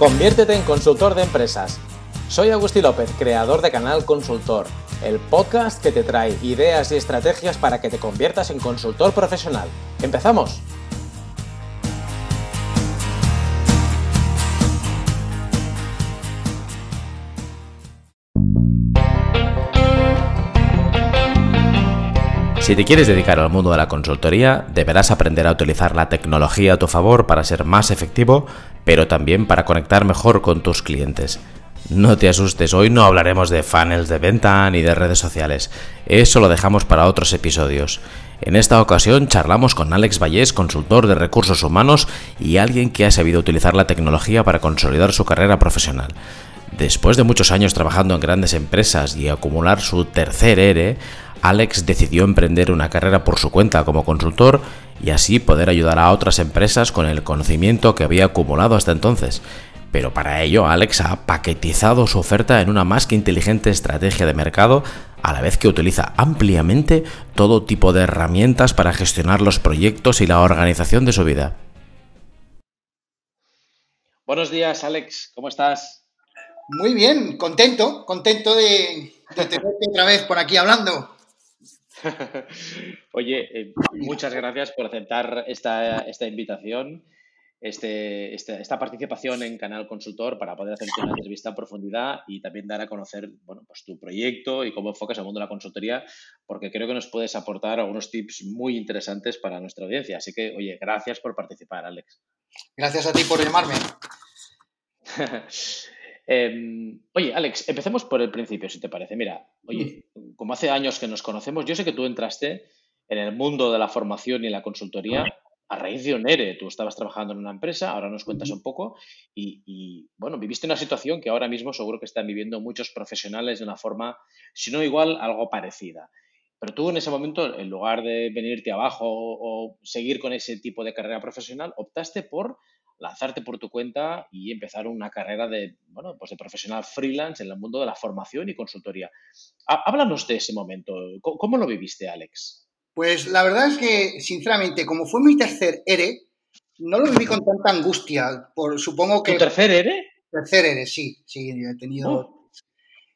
Conviértete en consultor de empresas. Soy Agustín López, creador de Canal Consultor, el podcast que te trae ideas y estrategias para que te conviertas en consultor profesional. ¡Empezamos! Si te quieres dedicar al mundo de la consultoría, deberás aprender a utilizar la tecnología a tu favor para ser más efectivo, pero también para conectar mejor con tus clientes. No te asustes, hoy no hablaremos de funnels de venta ni de redes sociales. Eso lo dejamos para otros episodios. En esta ocasión charlamos con Alex Vallés, consultor de recursos humanos y alguien que ha sabido utilizar la tecnología para consolidar su carrera profesional. Después de muchos años trabajando en grandes empresas y acumular su tercer ERE, Alex decidió emprender una carrera por su cuenta como consultor y así poder ayudar a otras empresas con el conocimiento que había acumulado hasta entonces. Pero para ello Alex ha paquetizado su oferta en una más que inteligente estrategia de mercado, a la vez que utiliza ampliamente todo tipo de herramientas para gestionar los proyectos y la organización de su vida. Buenos días, Alex, ¿cómo estás? Muy bien, contento, contento de, de tenerte otra vez por aquí hablando. Oye, eh, muchas gracias por aceptar esta, esta invitación, este, este, esta participación en Canal Consultor para poder hacer una entrevista en profundidad y también dar a conocer bueno, pues tu proyecto y cómo enfocas el mundo de la consultoría, porque creo que nos puedes aportar algunos tips muy interesantes para nuestra audiencia. Así que, oye, gracias por participar, Alex. Gracias a ti por llamarme. Em, oye, Alex, empecemos por el principio, si te parece. Mira, oye, como hace años que nos conocemos, yo sé que tú entraste en el mundo de la formación y la consultoría a raíz de un ERE. Tú estabas trabajando en una empresa, ahora nos cuentas un poco, y, bueno, viviste una situación que ahora mismo seguro que están viviendo muchos profesionales de una forma, si no igual, algo parecida. Pero tú en ese momento, en lugar de venirte abajo o seguir con ese tipo de carrera profesional, optaste por lanzarte por tu cuenta y empezar una carrera de, bueno, pues de profesional freelance en el mundo de la formación y consultoría. Háblanos de ese momento. ¿Cómo, lo viviste, Alex? Pues la verdad es que, sinceramente, como fue mi tercer ERE, no lo viví con tanta angustia. Por, supongo que... ¿Tu tercer ERE? Tercer ERE, sí, sí, he tenido... Oh.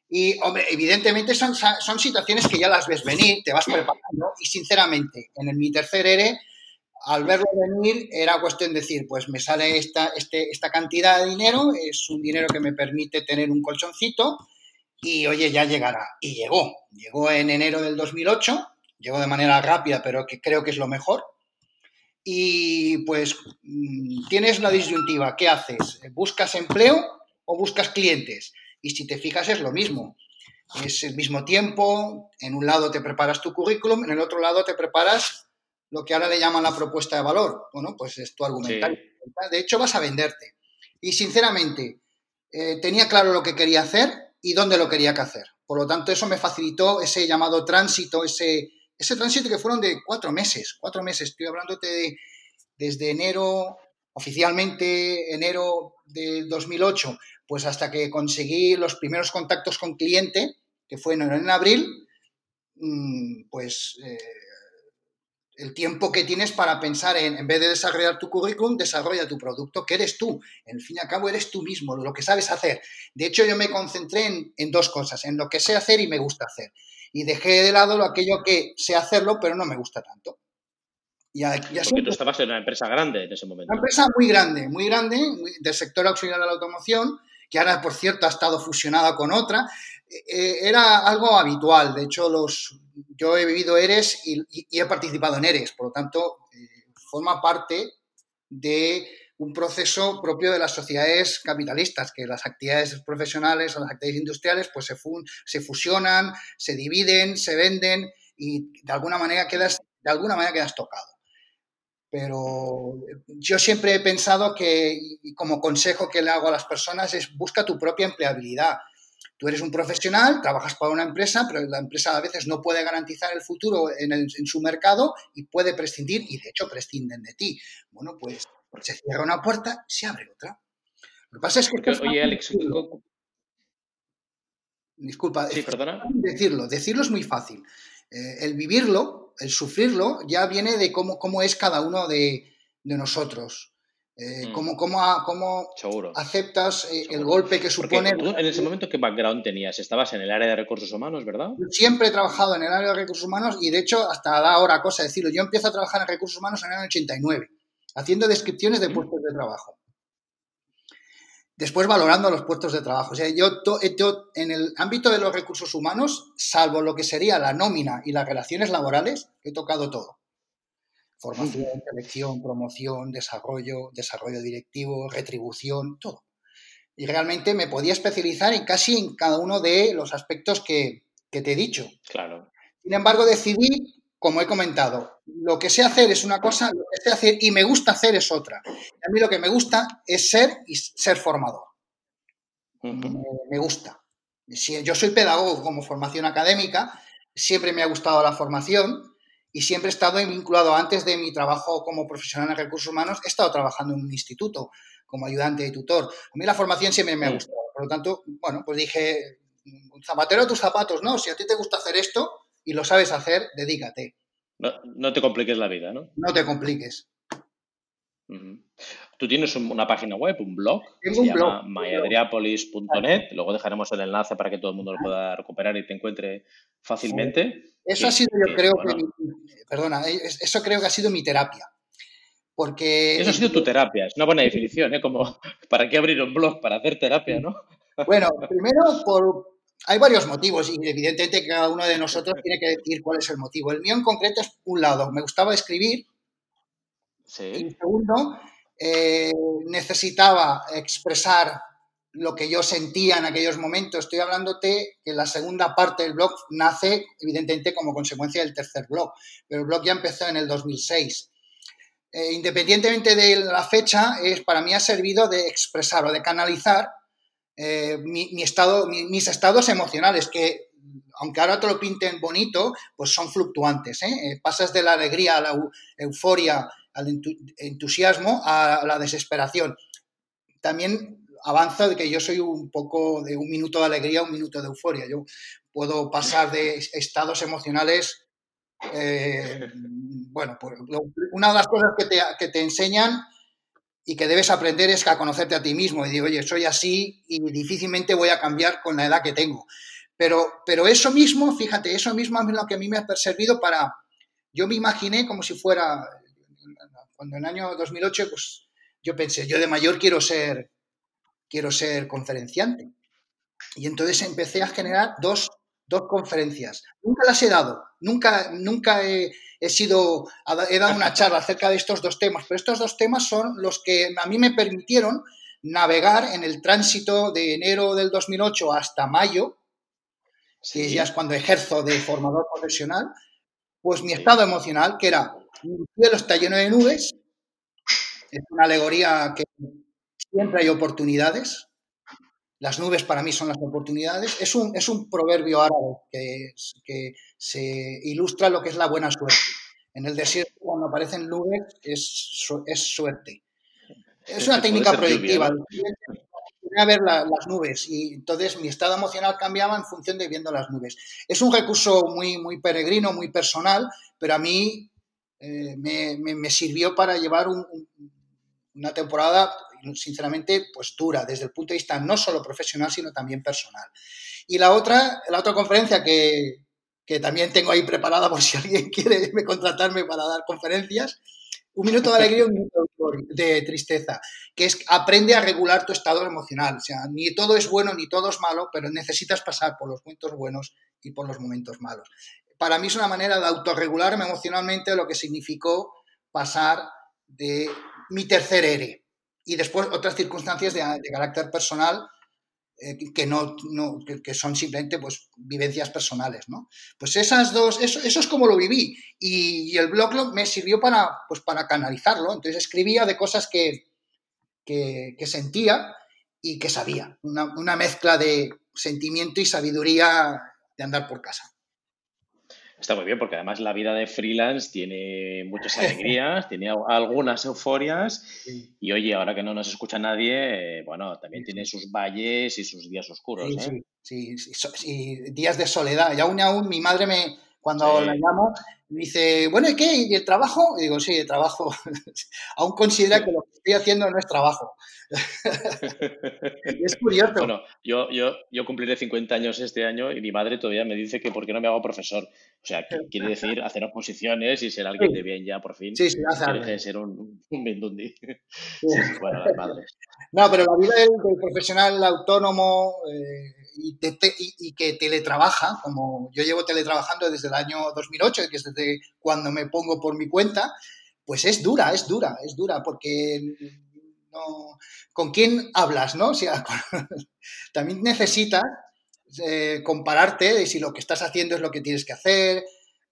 Y, hombre, evidentemente son, son situaciones que ya las ves venir, te vas preparando y, sinceramente, en mi tercer ERE al verlo venir era cuestión de decir, pues me sale esta, este, esta cantidad de dinero, es un dinero que me permite tener un colchoncito y oye, ya llegará. Y llegó, llegó en enero del 2008, llegó de manera rápida, pero que creo que es lo mejor. Y pues mm, tienes la disyuntiva, ¿qué haces? ¿Buscas empleo o buscas clientes? Y si te fijas es lo mismo. Es el mismo tiempo, en un lado te preparas tu currículum, en el otro lado te preparas lo que ahora le llaman la propuesta de valor. Bueno, pues es tu argumentario. De hecho, vas a venderte. Y sinceramente, eh, tenía claro lo que quería hacer y dónde lo quería que hacer. Por lo tanto, eso me facilitó ese llamado tránsito, ese, ese tránsito que fueron de cuatro meses. Cuatro meses, estoy hablándote de desde enero, oficialmente enero de 2008, pues hasta que conseguí los primeros contactos con cliente, que fue en, abril, mm, pues eh, el tiempo que tienes para pensar en, en vez de desarrollar tu currículum, desarrolla tu producto, que eres tú. En fin y al cabo, eres tú mismo, lo que sabes hacer. De hecho, yo me concentré en, dos cosas, en lo que sé hacer y me gusta hacer. Y dejé de lado aquello que sé hacerlo, pero no me gusta tanto. Ya, ya Porque tú estabas en una empresa grande en ese momento. Una empresa muy grande, muy grande, del sector auxiliar de la automoción, que ahora, por cierto, ha estado fusionada con otra. Eh, eh, era algo habitual. De hecho, los, yo he vivido ERES y, he participado en ERES, por lo tanto, eh, forma parte de un proceso propio de las sociedades capitalistas, que las actividades profesionales o las actividades industriales pues se, se fusionan, se dividen, se venden y de alguna manera quedas, de alguna manera quedas tocado. Pero yo siempre he pensado que, como consejo que le hago a las personas, es busca tu propia empleabilidad. Tú eres un profesional, trabajas para una empresa, pero la empresa a veces no puede garantizar el futuro en, su mercado y puede prescindir, y de hecho prescinden de ti. Bueno, pues se cierra una puerta, se abre otra. Lo que pasa es que... Oye, Alex, Disculpa, sí, perdona. decirlo, decirlo es muy fácil. Eh, el vivirlo, el sufrirlo, ya viene de cómo, cómo es cada uno de, de nosotros. Eh, mm. ¿Cómo, cómo, aceptas eh, el golpe que supone... en ese momento, ¿qué background tenías? Estabas en el área de recursos humanos, ¿verdad? Siempre he trabajado en el área de recursos humanos y, de hecho, hasta ahora cosa decirlo, yo empiezo a trabajar en recursos humanos en el año 89, haciendo descripciones de mm. puestos de trabajo. Después valorando los puestos de trabajo. O sea, yo, yo en el ámbito de los recursos humanos, salvo lo que sería la nómina y las relaciones laborales, he tocado todo Formación, selección, promoción, desarrollo, desarrollo directivo, retribución, todo. Y realmente me podía especializar en casi en cada uno de los aspectos que, te he dicho. Claro. Sin embargo, decidí, como he comentado, lo que sé hacer es una cosa, lo que sé hacer y me gusta hacer es otra. a mí lo que me gusta es ser y ser formador. me, gusta. Si yo soy pedagogo como formación académica, siempre me ha gustado la formación y siempre he estado vinculado antes de mi trabajo como profesional en recursos humanos, he estado trabajando en un instituto como ayudante y tutor. A mí la formación siempre me ha gustado. Por lo tanto, bueno, pues dije, zapatero a tus zapatos, ¿no? Si a ti te gusta hacer esto y lo sabes hacer, dedícate. No, te compliques la vida, ¿no? No te compliques. Tú tienes una página web, un blog, Tengo un se llama myadriapolis.net. Luego dejaremos el enlace para que todo el mundo lo pueda recuperar y te encuentre fácilmente. Eso ha sido, yo creo que, perdona, eh, eso creo que ha sido mi terapia. Porque... Eso ha sido tu terapia, es una buena definición, ¿eh? Como, ¿para qué abrir un blog? Para hacer terapia, ¿no? Bueno, primero por... Hay varios motivos y evidentemente cada uno de nosotros tiene que decir cuál es el motivo. El mío en concreto es un lado, me gustaba escribir. Sí. Y segundo, eh, necesitaba expresar lo que yo sentía en aquellos momentos. Estoy hablándote que la segunda parte del blog nace, evidentemente, como consecuencia del tercer blog, pero el blog ya empezó en el 2006. Eh, independientemente de la fecha, es, para mí ha servido de expresar o de canalizar eh, mi, estado, mis estados emocionales, que aunque ahora te lo pinten bonito, pues son fluctuantes. ¿eh? pasas de la alegría a la euforia, al entusiasmo, a la desesperación. También avanza de que yo soy un poco de un minuto de alegría un minuto de euforia. Yo puedo pasar de estados emocionales. Eh, bueno, pues una de las cosas que te, que te, enseñan y que debes aprender es a conocerte a ti mismo y digo, oye, soy así y difícilmente voy a cambiar con la edad que tengo. Pero, pero eso mismo, fíjate, eso mismo es lo que a mí me ha servido para. Yo me imaginé como si fuera. Cuando en el año 2008, pues yo pensé, yo de mayor quiero ser quiero ser conferenciante. Y entonces empecé a generar dos, conferencias. Nunca las he dado, nunca, nunca he, sido, he dado una charla acerca de estos dos temas, pero estos dos temas son los que a mí me permitieron navegar en el tránsito de enero del 2008 hasta mayo, que ya es cuando ejerzo de formador profesional, pues mi estado emocional, que era, mi cielo está lleno de nubes, es una alegoría que Siempre hay oportunidades. Las nubes para mí son las oportunidades. Es un, es un proverbio árabe que, que se ilustra lo que es la buena suerte. En el desierto, cuando aparecen nubes, es, es suerte. Es una técnica proyectiva. a ver las nubes y entonces mi estado emocional cambiaba en función de viendo las nubes. Es un recurso muy, muy peregrino, muy personal, pero a mí eh, me, sirvió para llevar una temporada sinceramente, pues dura desde el punto de vista no solo profesional, sino también personal. Y la otra, la otra conferencia que, también tengo ahí preparada por si alguien quiere contratarme para dar conferencias, un minuto de alegría un minuto de tristeza, que es aprende a regular tu estado emocional. O sea, ni todo es bueno ni todo es malo, pero necesitas pasar por los momentos buenos y por los momentos malos. Para mí es una manera de autorregularme emocionalmente lo que significó pasar de mi tercer ERE, y después otras circunstancias de, carácter personal eh, que no, que, son simplemente pues vivencias personales, ¿no? Pues esas dos, eso, es como lo viví y, el blog me sirvió para, pues para canalizarlo, entonces escribía de cosas que, que, sentía y que sabía, una, una mezcla de sentimiento y sabiduría de andar por casa. Está muy bien, porque además la vida de freelance tiene muchas alegrías, tiene algunas euforias y oye, ahora que no nos escucha nadie, bueno, también tiene sus valles y sus días oscuros. Sí, ¿eh? sí, sí, días de soledad. Y aún aún mi madre me, cuando la llamo, me dice, bueno, ¿y qué? ¿Y el trabajo? Y digo, sí, el trabajo. aún considera que lo que estoy haciendo no es trabajo. es curioso. Bueno, yo, yo, yo cumpliré 50 años este año y mi madre todavía me dice que por qué no me hago profesor. O sea, quiere decir hacer oposiciones y ser alguien de bien ya por fin. Sí, sí, hace ser un, un bindundi. bueno, las madres. No, pero la vida del, profesional autónomo eh, y, y, que teletrabaja, como yo llevo teletrabajando desde el año 2008, que es desde cuando me pongo por mi cuenta, pues es dura, es dura, es dura, porque no, ¿con quién hablas, no? O sea, también necesitas eh, compararte de si lo que estás haciendo es lo que tienes que hacer.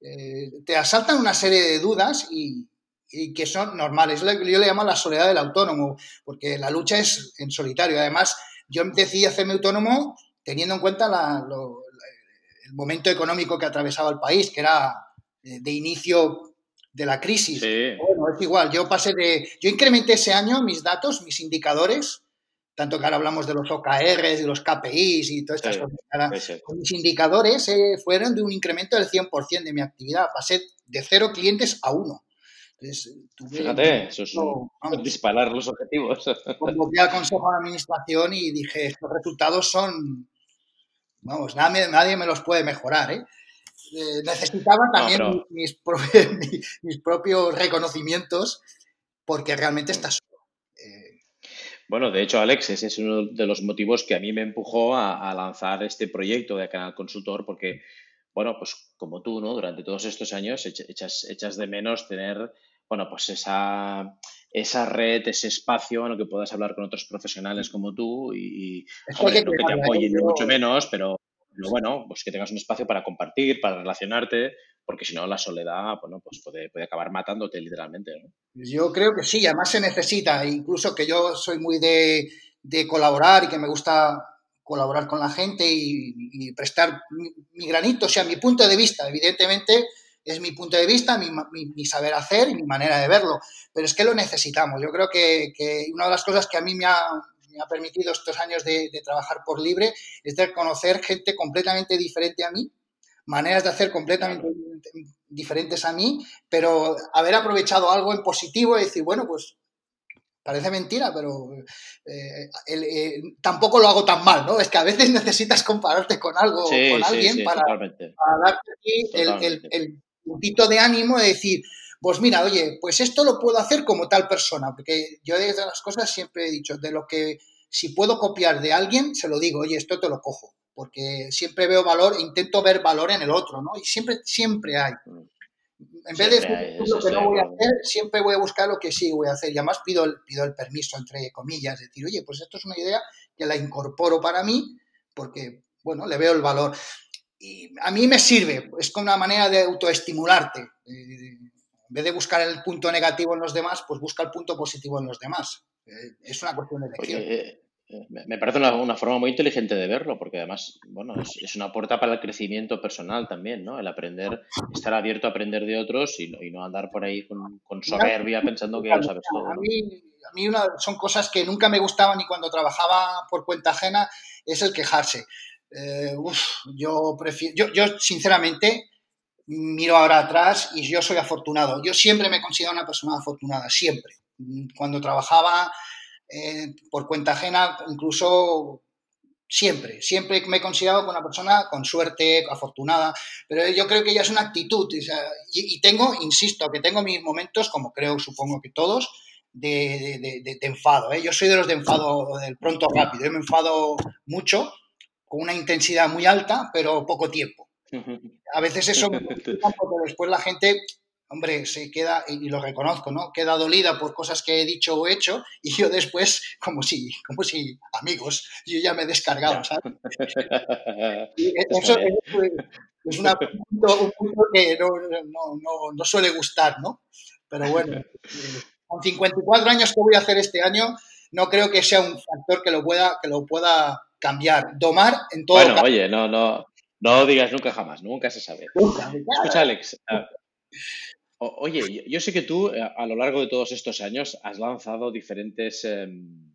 Eh, te asaltan una serie de dudas y, que son normales. Yo le llamo la soledad del autónomo, porque la lucha es en solitario. Además, yo decidí hacerme autónomo teniendo en cuenta el momento económico que atravesaba el país, que era eh, de inicio de la crisis. Bueno, es igual, yo pasé de, yo incrementé ese año mis datos, mis indicadores, tanto que ahora hablamos de los OKRs, de los KPIs y todas estas cosas. mis indicadores eh, fueron de un incremento del 100% de mi actividad. Pasé de cero clientes a uno. Fíjate, eso es disparar los objetivos. Convoqué al Consejo de Administración y dije, estos resultados son, vamos, nadie, nadie me los puede mejorar, ¿eh? Eh, necesitaba también mis, mis, propios reconocimientos porque realmente está solo. Eh, bueno, de hecho, Alex, ese es uno de los motivos que a mí me empujó a, lanzar este proyecto de Canal Consultor porque, bueno, pues como tú, ¿no? Durante todos estos años echas, echas de menos tener, bueno, pues esa, esa red, ese espacio en el que puedas hablar con otros profesionales como tú y, que, te apoyen, mucho menos, pero bueno, pues que tengas un espacio para compartir, para relacionarte, porque si no la soledad, bueno, pues puede, puede acabar matándote literalmente. Yo creo que sí, además se necesita, incluso que yo soy muy de, colaborar y que me gusta colaborar con la gente y, prestar mi, granito, o sea, mi punto de vista, evidentemente es mi punto de vista, mi, saber hacer y mi manera de verlo, pero es que lo necesitamos. Yo creo que, que una de las cosas que a mí me ha, me ha permitido estos años de, trabajar por libre es de conocer gente completamente diferente a mí, maneras de hacer completamente diferentes a mí, pero haber aprovechado algo en positivo y decir, bueno, pues parece mentira, pero eh, eh, tampoco lo hago tan mal, ¿no? Es que a veces necesitas compararte con algo, con alguien para, darte el, el, puntito de ánimo de decir, pues mira, oye, pues esto lo puedo hacer como tal persona, porque yo de las cosas siempre he dicho, de lo que si puedo copiar de alguien, se lo digo, oye, esto te lo cojo, porque siempre veo valor, intento ver valor en el otro, ¿no? Y siempre, siempre hay. En vez de lo que no voy a hacer, siempre voy a buscar lo que sí voy a hacer. Y además pido el, pido el permiso, entre comillas, decir, oye, pues esto es una idea que la incorporo para mí, porque, bueno, le veo el valor. Y a mí me sirve, es como una manera de autoestimularte. Eh, en vez de buscar el punto negativo en los demás, pues busca el punto positivo en los demás. Eh, es una cuestión de elección. Eh, eh, me parece una, forma muy inteligente de verlo, porque además, bueno, es, una puerta para el crecimiento personal también, ¿no? El aprender, estar abierto a aprender de otros y, no andar por ahí con, soberbia pensando que ya lo sabes todo. A mí, a mí una, son cosas que nunca me gustaban y cuando trabajaba por cuenta ajena es el quejarse. yo prefiero, yo, yo sinceramente miro ahora atrás y yo soy afortunado. Yo siempre me considero una persona afortunada, siempre. Cuando trabajaba eh, por cuenta ajena, incluso siempre, siempre me he considerado una persona con suerte, afortunada, pero yo creo que ya es una actitud. y, tengo, insisto, que tengo mis momentos, como creo, supongo que todos, de, enfado. ¿eh? Yo soy de los de enfado del pronto rápido. Yo me enfado mucho, con una intensidad muy alta, pero poco tiempo. A veces eso porque después la gente, hombre, se queda, y lo reconozco, ¿no? Queda dolida por cosas que he dicho o hecho y yo después, como si, como si, amigos, yo ya me he descargado, ¿sabes? eso es, un punto que no, suele gustar, ¿no? Pero bueno, con 54 años que voy a hacer este año, no creo que sea un factor que lo pueda, que lo pueda cambiar. Domar en todo. Bueno, oye, no, no, no digas nunca jamás, nunca se sabe. Escucha, Alex. oye, yo sé que tú eh, a lo largo de todos estos años has lanzado diferentes em,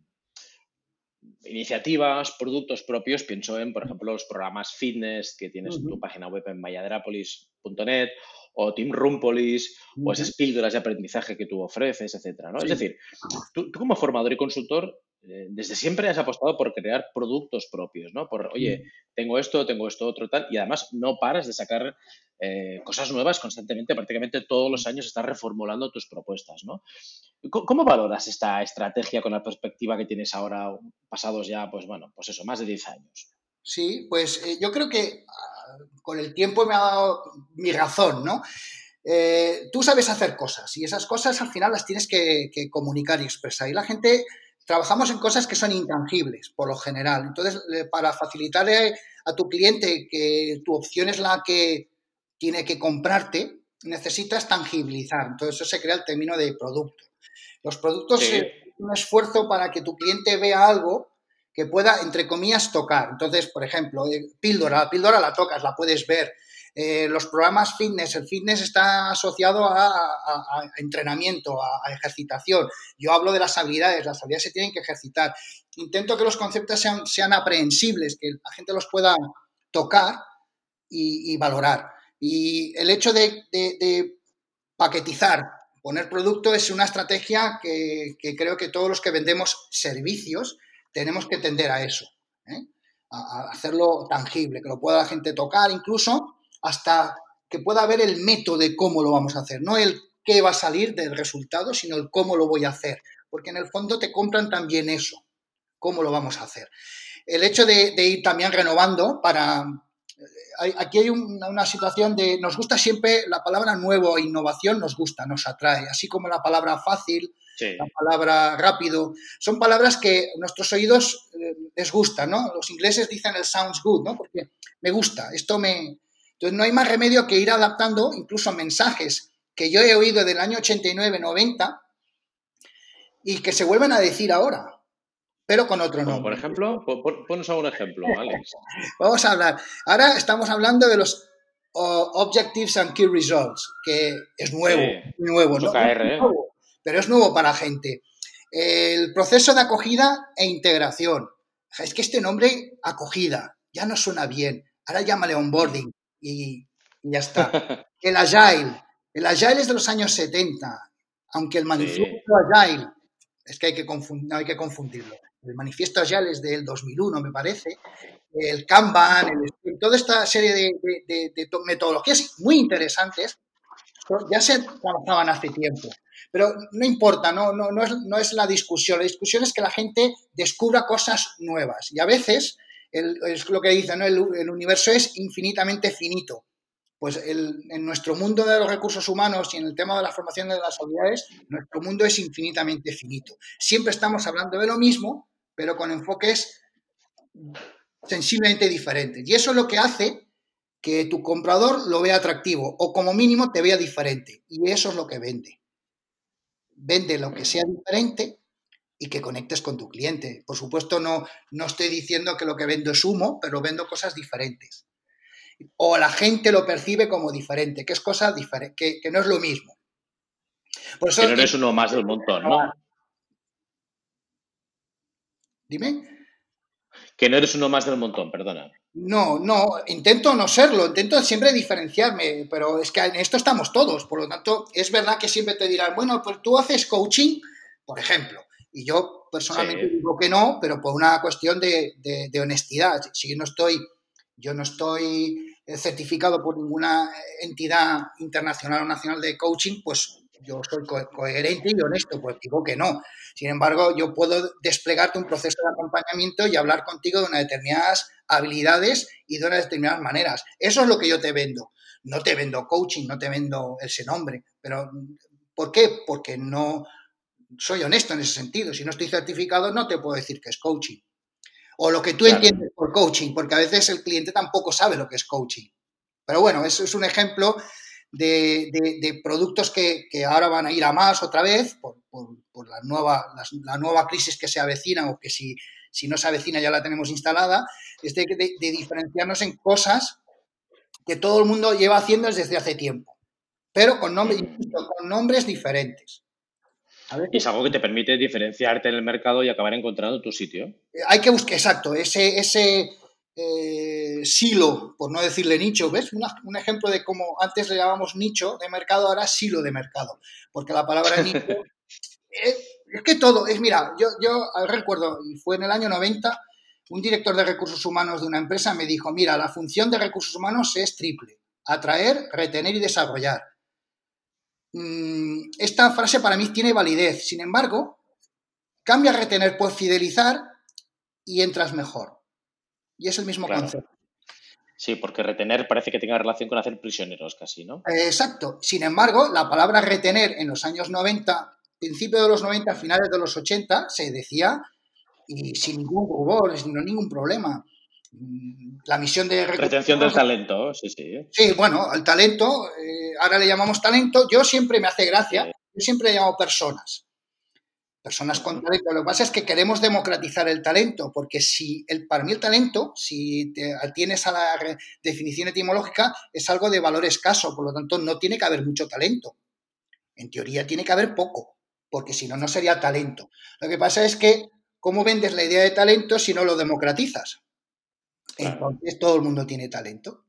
iniciativas, productos propios. Pienso en, por ejemplo, los programas fitness que tienes en tu página web en mayaderapolis.net o Team Rumpolis, o esas píldoras de aprendizaje que tú ofreces, etcétera, ¿no? Es decir, tú, como formador y consultor, eh, desde siempre has apostado por crear productos propios, ¿no? Por, oye, tengo esto, tengo esto, otro, tal, y además no paras de sacar eh, cosas nuevas constantemente, prácticamente todos los años estás reformulando tus propuestas, ¿no? ¿Cómo, valoras esta estrategia con la perspectiva que tienes ahora, pasados ya, pues bueno, pues eso, más de 10 años? Sí, pues eh, yo creo que con el tiempo me ha dado mi razón, ¿no? Eh, tú sabes hacer cosas y esas cosas al final las tienes que, comunicar y expresar. Y la gente trabajamos en cosas que son intangibles, por lo general. Entonces, para facilitarle a tu cliente que tu opción es la que tiene que comprarte, necesitas tangibilizar. Entonces, eso se crea el término de producto. Los productos son un esfuerzo para que tu cliente vea algo que pueda, entre comillas, tocar. Entonces, por ejemplo, eh, píldora, la píldora la tocas, la puedes ver. Eh, los programas fitness, el fitness está asociado a, entrenamiento, a, ejercitación. Yo hablo de las habilidades, las habilidades se tienen que ejercitar. Intento que los conceptos sean, sean aprehensibles, que la gente los pueda tocar y, valorar. Y el hecho de, paquetizar, poner producto es una estrategia que, que creo que todos los que vendemos servicios, tenemos que tender a eso, ¿eh? a, hacerlo tangible, que lo pueda la gente tocar, incluso hasta que pueda ver el método de cómo lo vamos a hacer, no el qué va a salir del resultado, sino el cómo lo voy a hacer, porque en el fondo te compran también eso, cómo lo vamos a hacer. El hecho de, ir también renovando para... aquí hay una situación de, nos gusta siempre la palabra nuevo innovación, nos gusta, nos atrae, así como la palabra fácil, la palabra rápido, son palabras que nuestros oídos eh, les gustan, ¿no? Los ingleses dicen el sounds good, ¿no? Porque me gusta, esto me... Entonces no hay más remedio que ir adaptando incluso mensajes que yo he oído del año 89, 90 y que se vuelven a decir ahora, pero con otro nombre. Por ejemplo, ponos algún ejemplo, Alex. Vamos a hablar. Ahora estamos hablando de los Objectives and Key Results, que es nuevo, nuevo, ¿no? ¿eh? Pero es nuevo para la gente. El proceso de acogida e integración. Es que este nombre, acogida, ya no suena bien. Ahora llámale onboarding y, y ya está. El Agile. El Agile es de los años 70, aunque el manifiesto Agile, es que hay que, no hay que confundirlo. El manifiesto Agile es del 2001, me parece. El Kanban, toda esta serie de, de metodologías muy interesantes ya se trabajaban hace tiempo. Pero no importa, no, no, no, es, no es la discusión. La discusión es que la gente descubra cosas nuevas. Y a veces, es lo que dicen, ¿no? el, universo es infinitamente finito. Pues en nuestro mundo de los recursos humanos y en el tema de la formación de las habilidades, nuestro mundo es infinitamente finito. Siempre estamos hablando de lo mismo, pero con enfoques sensiblemente diferentes. Y eso es lo que hace que tu comprador lo vea atractivo o como mínimo te vea diferente. Y eso es lo que vende vende lo que sea diferente y que conectes con tu cliente. Por supuesto, no, no estoy diciendo que lo que vendo es humo, pero vendo cosas diferentes. O la gente lo percibe como diferente, que es cosa diferente, que, no es lo mismo. Por eso, que no eres uno más del montón, ¿no? Dime. Que no eres uno más del montón, perdona. No, no, intento no serlo, intento siempre diferenciarme, pero es que en esto estamos todos, por lo tanto, es verdad que siempre te dirán, bueno, pues tú haces coaching, por ejemplo, y yo personalmente digo que no, pero por una cuestión de, honestidad. Si yo no estoy, yo no estoy certificado por ninguna entidad internacional o nacional de coaching, pues yo soy coherente y honesto, pues digo que no. Sin embargo, yo puedo desplegarte un proceso de acompañamiento y hablar contigo de unas determinadas habilidades y de unas determinadas maneras. Eso es lo que yo te vendo. No te vendo coaching, no te vendo ese nombre, pero ¿por qué? Porque no soy honesto en ese sentido. Si no estoy certificado, no te puedo decir que es coaching. O lo que tú entiendes por coaching, porque a veces el cliente tampoco sabe lo que es coaching. Pero bueno, eso es un ejemplo de, productos que, ahora van a ir a más otra vez por, la, nueva, la, nueva crisis que se avecina o que si, si no se avecina ya la tenemos instalada, es de, diferenciarnos en cosas que todo el mundo lleva haciendo desde hace tiempo, pero con, nombres, con nombres diferentes. Y es algo que te permite diferenciarte en el mercado y acabar encontrando tu sitio. Hay que buscar, exacto, ese, ese, eh, silo, por no decirle nicho, ¿ves? un ejemplo de cómo antes le llamamos nicho de mercado, ahora silo de mercado, porque la palabra nicho es, que todo, es, mira, yo, yo recuerdo, fue en el año 90, un director de recursos humanos de una empresa me dijo, mira, la función de recursos humanos es triple, atraer, retener y desarrollar. Mm, esta frase para mí tiene validez, sin embargo, cambia retener por fidelizar y entras mejor. Y es el mismo concepto. Sí, porque retener parece que tenga relación con hacer prisioneros casi, ¿no? exacto. Sin embargo, la palabra retener en los años 90, principio de los 90, finales de los 80, se decía y sin ningún rubor, sin ningún problema. La misión de... Retención del talento, sí, sí. Sí, bueno, el talento, eh, ahora le llamamos talento, yo siempre me hace gracia, yo siempre le llamo personas personas con talento. Lo que pasa es que queremos democratizar el talento, porque si el, para mí el talento, si te atienes a la definición etimológica, es algo de valor escaso, por lo tanto no tiene que haber mucho talento. En teoría tiene que haber poco, porque si no, no sería talento. Lo que pasa es que, ¿cómo vendes la idea de talento si no lo democratizas? Entonces todo el mundo tiene talento.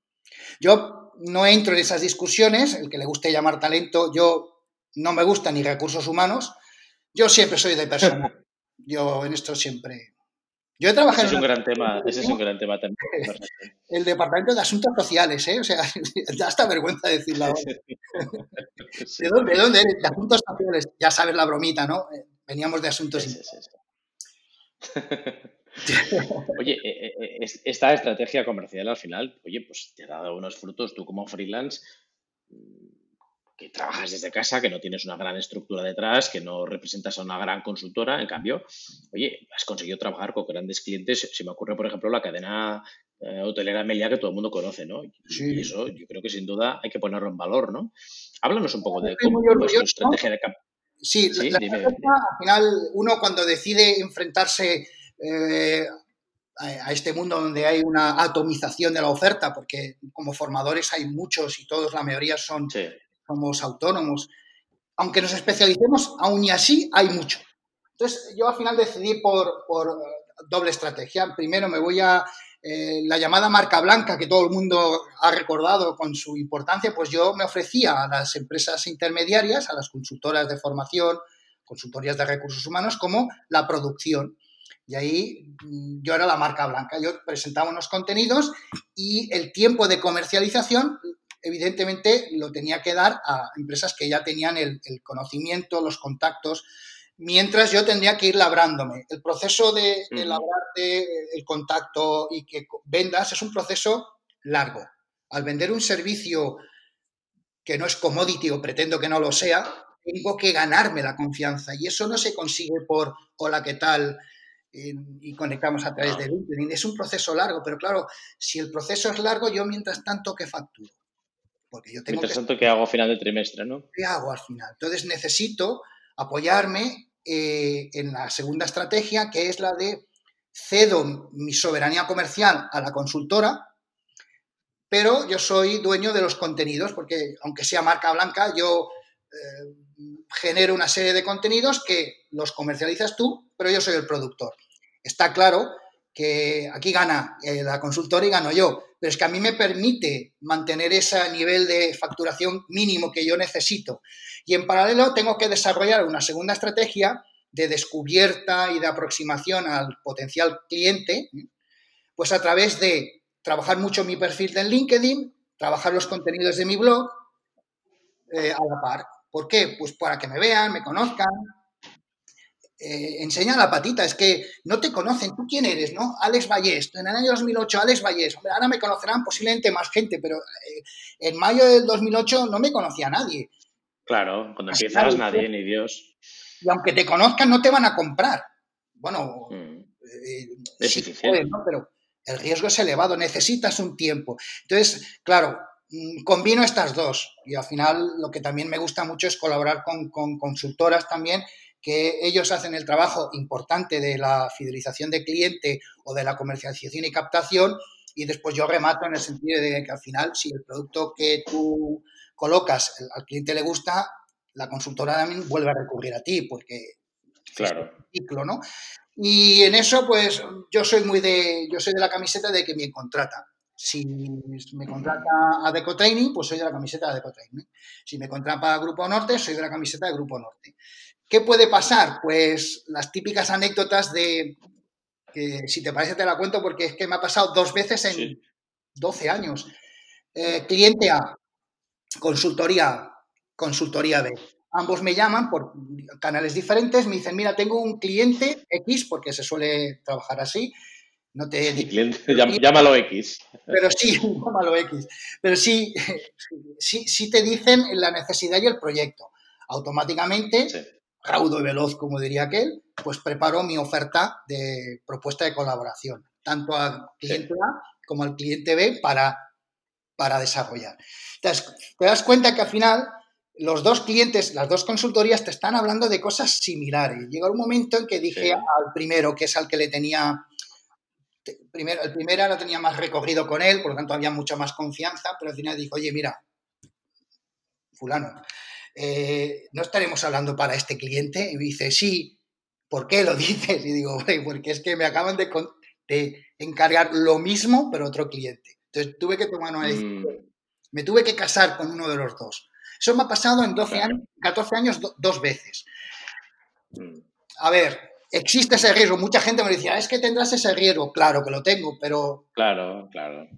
Yo no entro en esas discusiones, el que le guste llamar talento, yo no me gusta ni recursos humanos, yo siempre soy de persona. Yo en esto siempre. Yo he trabajado. Ese es un gran tema, ese es un gran tema también. El Departamento de Asuntos Sociales, ¿eh? O sea, da hasta vergüenza decirlo ahora. ¿De dónde, ¿De dónde eres? De Asuntos Sociales. Ya sabes la bromita, ¿no? Eh, veníamos de Asuntos sí, Oye, esta estrategia comercial al final, oye, pues te ha dado unos frutos tú como freelance que trabajas desde casa, que no tienes una gran estructura detrás, que no representas a una gran consultora. En cambio, oye, has conseguido trabajar con grandes clientes. Se me ocurre, por ejemplo, la cadena eh, hotelera Melia que todo el mundo conoce, ¿no? Y eso yo creo que sin duda hay que ponerlo en valor, ¿no? Háblanos un poco de cómo, es tu estrategia de campo. Sí, la, al final uno cuando decide enfrentarse eh, a este mundo donde hay una atomización de la oferta, porque como formadores hay muchos y todos, la mayoría son somos autónomos. Aunque nos especialicemos, aún y así hay mucho. Entonces, yo al final decidí por, doble estrategia. Primero me voy a eh, la llamada marca blanca que todo el mundo ha recordado con su importancia, pues yo me ofrecía a las empresas intermediarias, a las consultoras de formación, consultorías de recursos humanos, como la producción. Y ahí mm, yo era la marca blanca. Yo presentaba unos contenidos y el tiempo de comercialización evidentemente lo tenía que dar a empresas que ya tenían el, conocimiento, los contactos, mientras yo tendría que ir labrándome. El proceso de, de labrarte el contacto y que vendas es un proceso largo. Al vender un servicio que no es commodity o pretendo que no lo sea, tengo que ganarme la confianza y eso no se consigue por hola, ¿qué tal? y conectamos a través de LinkedIn. Es un proceso largo, pero claro, si el proceso es largo, yo mientras tanto, ¿qué facturo? Porque yo tengo Mientras ¿qué hago a final de trimestre, no? ¿Qué hago al final? Entonces necesito apoyarme eh, en la segunda estrategia, que es la de cedo mi soberanía comercial a la consultora, pero yo soy dueño de los contenidos, porque aunque sea marca blanca, yo eh, genero una serie de contenidos que los comercializas tú, pero yo soy el productor. Está claro que aquí gana eh, la consultora y gano yo, pero es que a mí me permite mantener ese nivel de facturación mínimo que yo necesito. Y en paralelo tengo que desarrollar una segunda estrategia de descubierta y de aproximación al potencial cliente, pues a través de trabajar mucho mi perfil en LinkedIn, trabajar los contenidos de mi blog eh, a la par. ¿Por qué? Pues para que me vean, me conozcan, eh, enseña la patita, es que no te conocen, ¿tú quién eres? ¿no? Alex Vallés, en el año 2008, Alex Vallés, ahora me conocerán posiblemente más gente, pero eh, en mayo del 2008 no me conocía nadie. Claro, cuando empiezas nadie, ni Dios. Y aunque te conozcan, no te van a comprar. Bueno, mm. eh, es difícil. pero el riesgo es elevado, necesitas un tiempo. Entonces, claro, mm, combino estas dos y al final lo que también me gusta mucho es colaborar con, con consultoras también que ellos hacen el trabajo importante de la fidelización de cliente o de la comercialización y captación y después yo remato en el sentido de que al final si el producto que tú colocas al cliente le gusta, la consultora también vuelve a recurrir a ti porque claro. es un ciclo, ¿no? Y en eso, pues, yo soy muy de, yo soy de la camiseta de que me contrata. Si me contrata a Deco Training, pues soy de la camiseta de Deco Training. Si me contrata a Grupo Norte, soy de la camiseta de Grupo Norte. ¿Qué puede pasar? Pues las típicas anécdotas de, que si te parece te la cuento porque es que me ha pasado dos veces en 12 años. Eh, cliente A, consultoría, consultoría B. Ambos me llaman por canales diferentes, me dicen, mira, tengo un cliente X, porque se suele trabajar así, no te cliente, llámalo X. Pero sí, llámalo X. Pero sí, sí, sí te dicen la necesidad y el proyecto. Automáticamente raudo y veloz, como diría aquel, pues preparo mi oferta de propuesta de colaboración, tanto al cliente A como al cliente B para, para desarrollar. Entonces, te das cuenta que al final los dos clientes, las dos consultorías te están hablando de cosas similares. Llegó un momento en que dije al primero, que es al que le tenía, primero, el primero no tenía más recorrido con él, por lo tanto había mucha más confianza, pero al final dijo, oye, mira, fulano, eh, ¿no estaremos hablando para este cliente? Y me dice, sí, ¿por qué lo dices? Y digo, porque es que me acaban de, encargar lo mismo, pero otro cliente. Entonces tuve que tomar una decisión. Mm. Me tuve que casar con uno de los dos. Eso me ha pasado en 12 años, 14 años dos veces. Mm. A ver, existe ese riesgo. Mucha gente me decía, es que tendrás ese riesgo. Claro que lo tengo, pero... Claro, claro.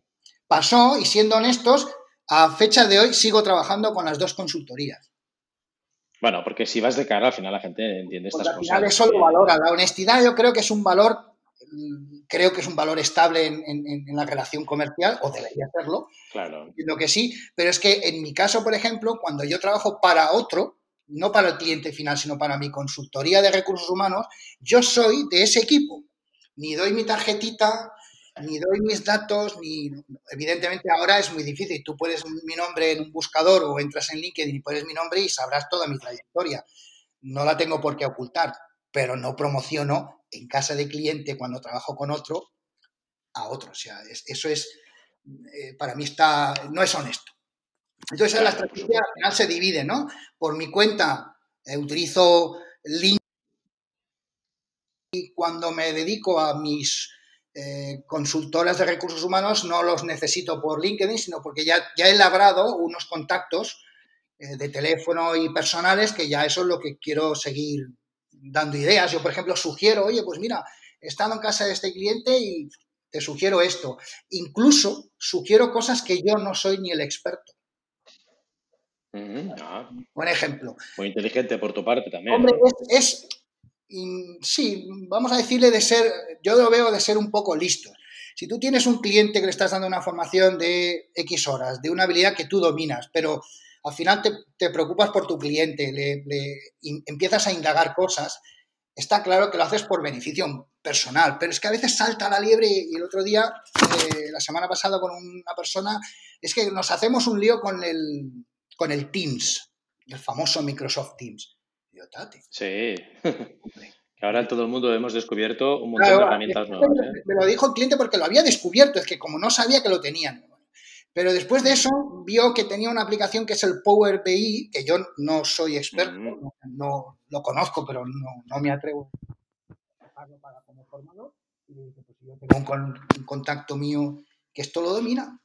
Pasó y siendo honestos, a fecha de hoy sigo trabajando con las dos consultorías. Bueno, porque si vas de cara, al final la gente entiende estas al cosas. Al final eso lo valora. La honestidad yo creo que es un valor, mm, creo que es un valor estable en, la relación comercial, o debería serlo. Claro. Lo que sí, pero es que en mi caso, por ejemplo, cuando yo trabajo para otro, no para el cliente final, sino para mi consultoría de recursos humanos, yo soy de ese equipo. Ni doy mi tarjetita, ni doy mis datos, ni evidentemente ahora es muy difícil. Tú puedes mi nombre en un buscador o entras en LinkedIn y pones mi nombre y sabrás toda mi trayectoria. No la tengo por qué ocultar, pero no promociono en casa de cliente cuando trabajo con otro a otro. O sea, eso es, eh, para mí está, no es honesto. Entonces la estrategia al final se divide, ¿no? Por mi cuenta eh, utilizo LinkedIn y cuando me dedico a mis eh, consultoras de recursos humanos no los necesito por LinkedIn, sino porque ya, ya he labrado unos contactos eh, de teléfono y personales que ya eso es lo que quiero seguir dando ideas. Yo, por ejemplo, sugiero, oye, pues mira, he estado en casa de este cliente y te sugiero esto. Incluso sugiero cosas que yo no soy ni el experto. Ah. Buen ejemplo. Muy inteligente por tu parte también. Hombre, es sí, vamos a decirle de ser, yo lo veo de ser un poco listo. Si tú tienes un cliente que le estás dando una formación de X horas, de una habilidad que tú dominas, pero al final te, preocupas por tu cliente, le, empiezas a indagar cosas, está claro que lo haces por beneficio personal, pero es que a veces salta la liebre y el otro día, eh, la semana pasada con una persona, es que nos hacemos un lío con el, con el Teams, el famoso Microsoft Teams. Sí. que ahora todo el mundo hemos descubierto un montón de herramientas nuevas. ¿eh? Me lo dijo el cliente porque lo había descubierto, es que como no sabía que lo tenían. Pero después de eso vio que tenía una aplicación que es el Power BI, que yo no soy experto, mm. no, lo conozco, pero no, me atrevo a para como formador. Y dije, pues yo tengo un, un contacto mío que esto lo domina,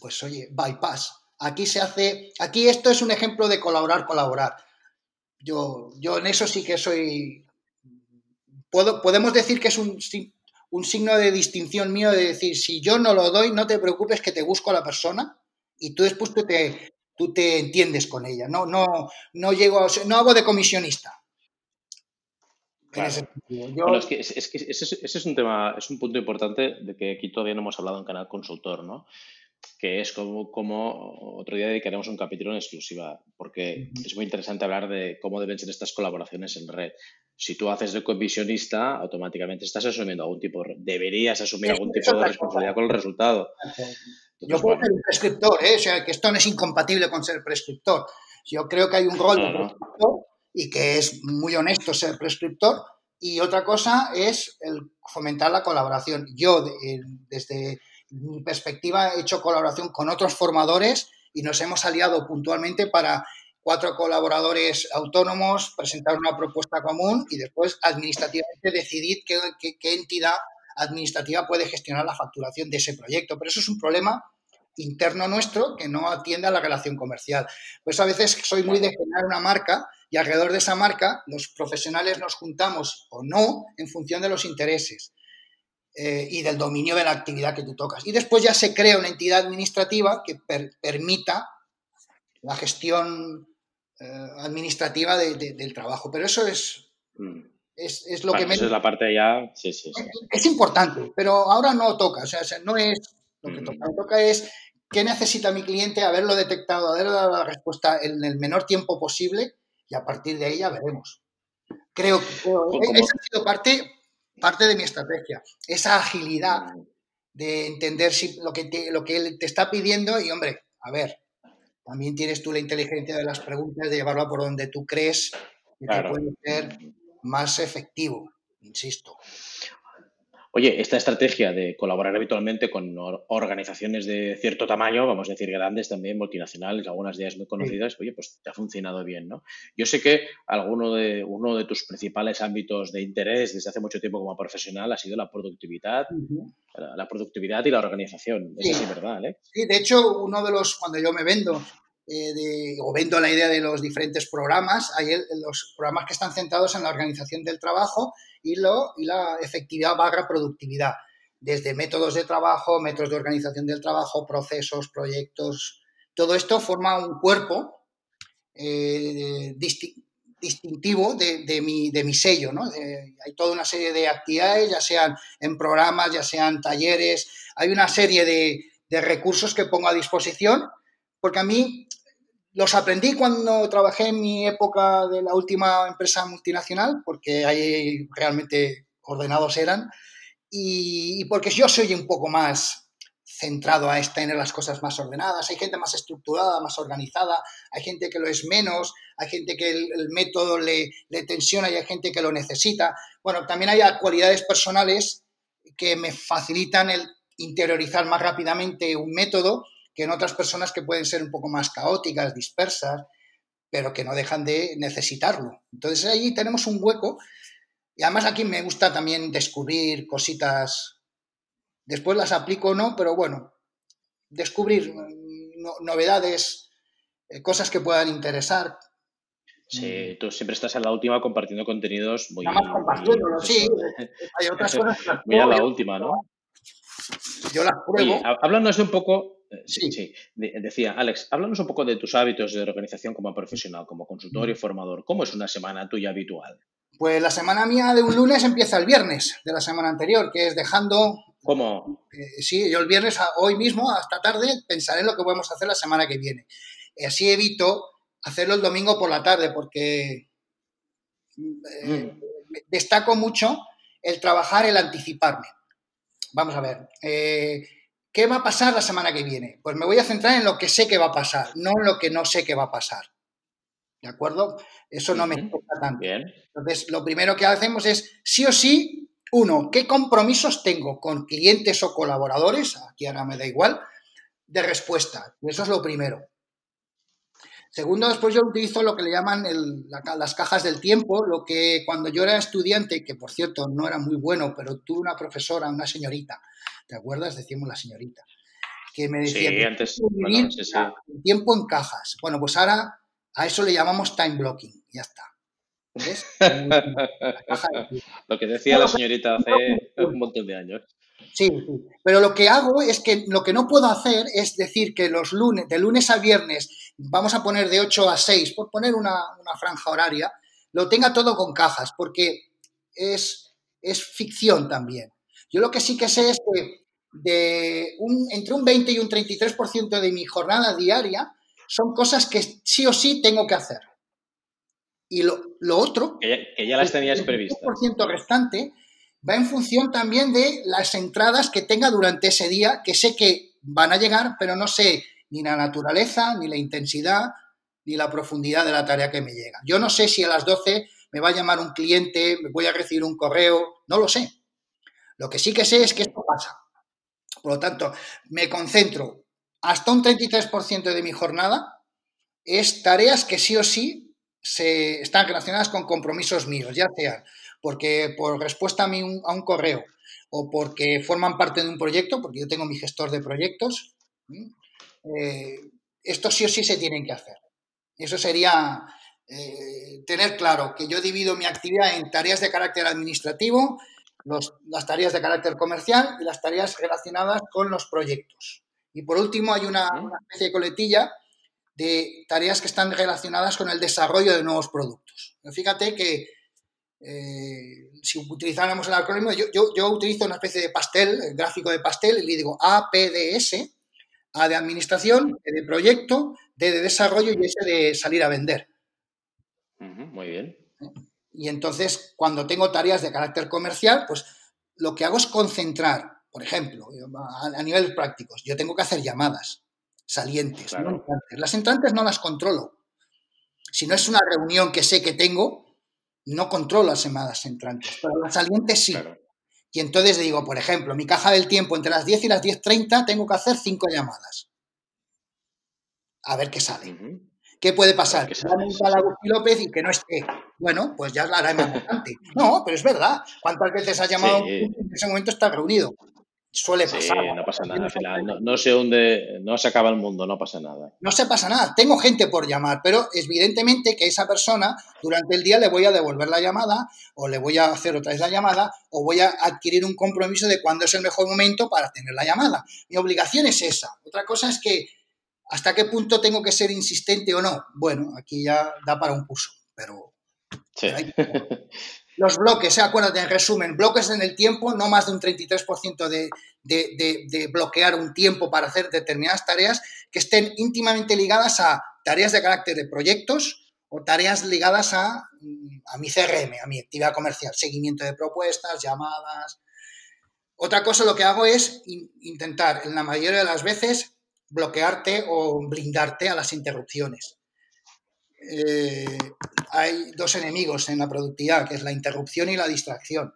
pues oye, bypass. Aquí se hace, aquí esto es un ejemplo de colaborar, colaborar. Yo, yo en eso sí que soy. Puedo, podemos decir que es un, un signo de distinción mío de decir, si yo no lo doy, no te preocupes que te busco a la persona y tú después tú te, tú te entiendes con ella. No, no, no llego, no hago de comisionista. es que, es, que ese, ese, es un tema, es un punto importante de que aquí todavía no hemos hablado en Canal Consultor, ¿no? Que es como, como otro día dedicaremos un capítulo en exclusiva, porque es muy interesante hablar de cómo deben ser estas colaboraciones en red. Si tú haces de comisionista, automáticamente estás asumiendo algún tipo, deberías asumir algún tipo de responsabilidad con el resultado. Yo puedo ser prescriptor, ¿eh? o sea, que esto no es incompatible con ser prescriptor. Yo creo que hay un rol de prescriptor y que es muy honesto ser prescriptor, y otra cosa es el fomentar la colaboración. Yo, desde mi perspectiva, he hecho colaboración con otros formadores y nos hemos aliado puntualmente para cuatro colaboradores autónomos, presentar una propuesta común y después administrativamente decidir qué, entidad administrativa puede gestionar la facturación de ese proyecto. Pero eso es un problema interno nuestro que no atiende a la relación comercial. Pues a veces soy muy de generar una marca y alrededor de esa marca los profesionales nos juntamos o no en función de los intereses eh, y del dominio de la actividad que tú tocas. Y después ya se crea una entidad administrativa que permita la gestión eh, administrativa del trabajo. Pero eso es, mm. es, lo que me... es la parte ya... Sí, sí, Es, importante, pero ahora no toca. O sea, no es lo que mm. toca. Lo que toca es qué necesita mi cliente, haberlo detectado, haberlo dado la respuesta en el menor tiempo posible y a partir de ahí ya veremos. Creo que esa ha sido parte, parte de mi estrategia, esa agilidad de entender si, lo, que te, lo que él te está pidiendo y, hombre, a ver, también tienes tú la inteligencia de las preguntas, de llevarlo por donde tú crees que puede ser más efectivo, insisto. Oye, esta estrategia de colaborar habitualmente con organizaciones de cierto tamaño, vamos a decir grandes también, multinacionales, algunas de ellas muy conocidas, oye, pues te ha funcionado bien, ¿no? Yo sé que alguno de, uno de tus principales ámbitos de interés desde hace mucho tiempo como profesional ha sido la productividad, la, productividad y la organización. Sí. Es ¿verdad, Sí, de hecho, uno de los, cuando yo me vendo, eh, o vendo la idea de los diferentes programas, hay los programas que están centrados en la organización del trabajo y, lo, y la efectividad barra productividad, desde métodos de trabajo, métodos de organización del trabajo, procesos, proyectos, todo esto forma un cuerpo eh, distintivo de, mi, de mi sello. ¿no? hay toda una serie de actividades, ya sean en programas, ya sean talleres, hay una serie de, de recursos que pongo a disposición, porque a mí los aprendí cuando trabajé en mi época de la última empresa multinacional, porque ahí realmente ordenados eran, y, porque yo soy un poco más centrado a tener las cosas más ordenadas. Hay gente más estructurada, más organizada, hay gente que lo es menos, hay gente que el, método le, le, tensiona y hay gente que lo necesita. Bueno, también hay cualidades personales que me facilitan el interiorizar más rápidamente un método que en otras personas que pueden ser un poco más caóticas, dispersas, pero que no dejan de necesitarlo. Entonces ahí tenemos un hueco y además aquí me gusta también descubrir cositas, después las aplico o no, pero bueno, descubrir novedades, eh, cosas que puedan interesar. Sí, tú siempre estás en la última compartiendo contenidos muy... Nada más compartiéndolo, sí. Hay otras cosas Muy a la última, ¿no? Yo las pruebo. Oye, un poco eh, sí, sí. decía, Alex, háblanos un poco de tus hábitos de organización como profesional, como consultor y formador. ¿Cómo es una semana tuya habitual? Pues la semana mía de un lunes empieza el viernes de la semana anterior, que es dejando... ¿Cómo? Eh, sí, yo el viernes, hoy mismo, hasta tarde, pensaré en lo que podemos hacer la semana que viene. Así evito hacerlo el domingo por la tarde, porque eh, mm. destaco mucho el trabajar, el anticiparme. Vamos a ver. ¿Qué va a pasar la semana que viene? Pues me voy a centrar en lo que sé que va a pasar, no en lo que no sé que va a pasar. ¿De acuerdo? Eso no me importa tanto. Entonces, lo primero que hacemos es, sí o sí, uno, ¿qué compromisos tengo con clientes o colaboradores? Aquí ahora me da igual, de respuesta. Eso es lo primero. Segundo, después yo utilizo lo que le llaman las cajas del tiempo, lo que cuando yo era estudiante, que por cierto no era muy bueno, pero tuve una profesora, una señorita, ¿te acuerdas? Decíamos la señorita, que me decía, sí, antes, tiempo en cajas. Bueno, pues ahora a eso le llamamos time blocking, ya está. ¿Ves? lo que decía la señorita hace un montón de años. Sí, sí. Pero lo que hago es que lo que no puedo hacer es decir que los lunes, de lunes a viernes, vamos a poner de 8 a 6, por poner una, franja horaria, lo tenga todo con cajas, porque es, es ficción también. Yo lo que sí que sé es que de un, entre un 20 y un 33% de mi jornada diaria son cosas que sí o sí tengo que hacer. Y lo, otro... Que ya, las tenías previstas. El 10% restante va en función también de las entradas que tenga durante ese día, que sé que van a llegar, pero no sé ni la naturaleza, ni la intensidad, ni la profundidad de la tarea que me llega. Yo no sé si a las 12 me va a llamar un cliente, me voy a recibir un correo, no lo sé. Lo que sí que sé es que esto pasa. Por lo tanto, me concentro hasta un 33% de mi jornada es tareas que sí o sí se están relacionadas con compromisos míos, ya sea porque por respuesta a, un, a un correo o porque forman parte de un proyecto, porque yo tengo mi gestor de proyectos, eh, esto sí o sí se tienen que hacer. Eso sería eh, tener claro que yo divido mi actividad en tareas de carácter administrativo, las tareas de carácter comercial y las tareas relacionadas con los proyectos. Y por último hay una, especie de coletilla de tareas que están relacionadas con el desarrollo de nuevos productos. Fíjate que eh, si utilizáramos el acrónimo, yo, yo, utilizo una especie de pastel, el gráfico de pastel, y le digo APDS, A de administración, E de proyecto, D de desarrollo y S de salir a vender. muy bien. Y entonces, cuando tengo tareas de carácter comercial, pues lo que hago es concentrar, por ejemplo, a, niveles prácticos, yo tengo que hacer llamadas salientes, Las entrantes no las controlo. Si no es una reunión que sé que tengo, no controlo las llamadas entrantes, pero las salientes sí. Y entonces digo, por ejemplo, mi caja del tiempo entre las 10 y las 10.30 tengo que hacer cinco llamadas. A ver qué sale. ¿Qué puede pasar? Que a Agustín López y que no esté. Bueno, pues ya la hará más adelante. No, pero es verdad. ¿Cuántas veces has llamado en ese momento está reunido? Suele pasar. Sí, no pasa nada. Al final no, se hunde, no se acaba el mundo, no pasa nada. No se pasa nada. Tengo gente por llamar, pero evidentemente que esa persona durante el día le voy a devolver la llamada o le voy a hacer otra vez la llamada o voy a adquirir un compromiso de cuándo es el mejor momento para tener la llamada. Mi obligación es esa. Otra cosa es que ¿Hasta qué punto tengo que ser insistente o no? Bueno, aquí ya da para un curso, pero... Los bloques, ¿eh? acuérdate, en resumen, bloques en el tiempo, no más de un 33% de, de, bloquear un tiempo para hacer determinadas tareas que estén íntimamente ligadas a tareas de carácter de proyectos o tareas ligadas a, mm, a mi CRM, a mi actividad comercial, seguimiento de propuestas, llamadas. Otra cosa lo que hago es intentar, en la mayoría de las veces, bloquearte o blindarte a las interrupciones. Eh, hay dos enemigos en la productividad, que es la interrupción y la distracción.